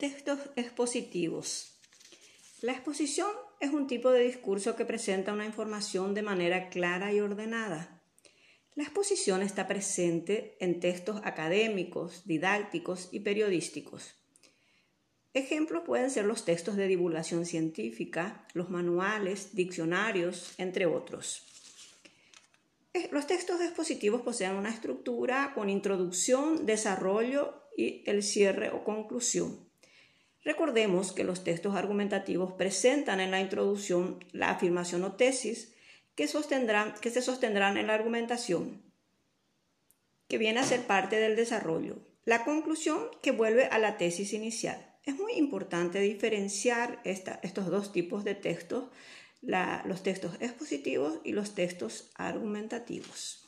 Textos expositivos. La exposición es un tipo de discurso que presenta una información de manera clara y ordenada. La exposición está presente en textos académicos, didácticos y periodísticos. Ejemplos pueden ser los textos de divulgación científica, los manuales, diccionarios, entre otros. Los textos expositivos poseen una estructura con introducción, desarrollo y el cierre o conclusión. Recordemos que los textos argumentativos presentan en la introducción la afirmación o tesis que, que se sostendrán en la argumentación, que viene a ser parte del desarrollo. La conclusión que vuelve a la tesis inicial. Es muy importante diferenciar estos dos tipos de textos, los textos expositivos y los textos argumentativos.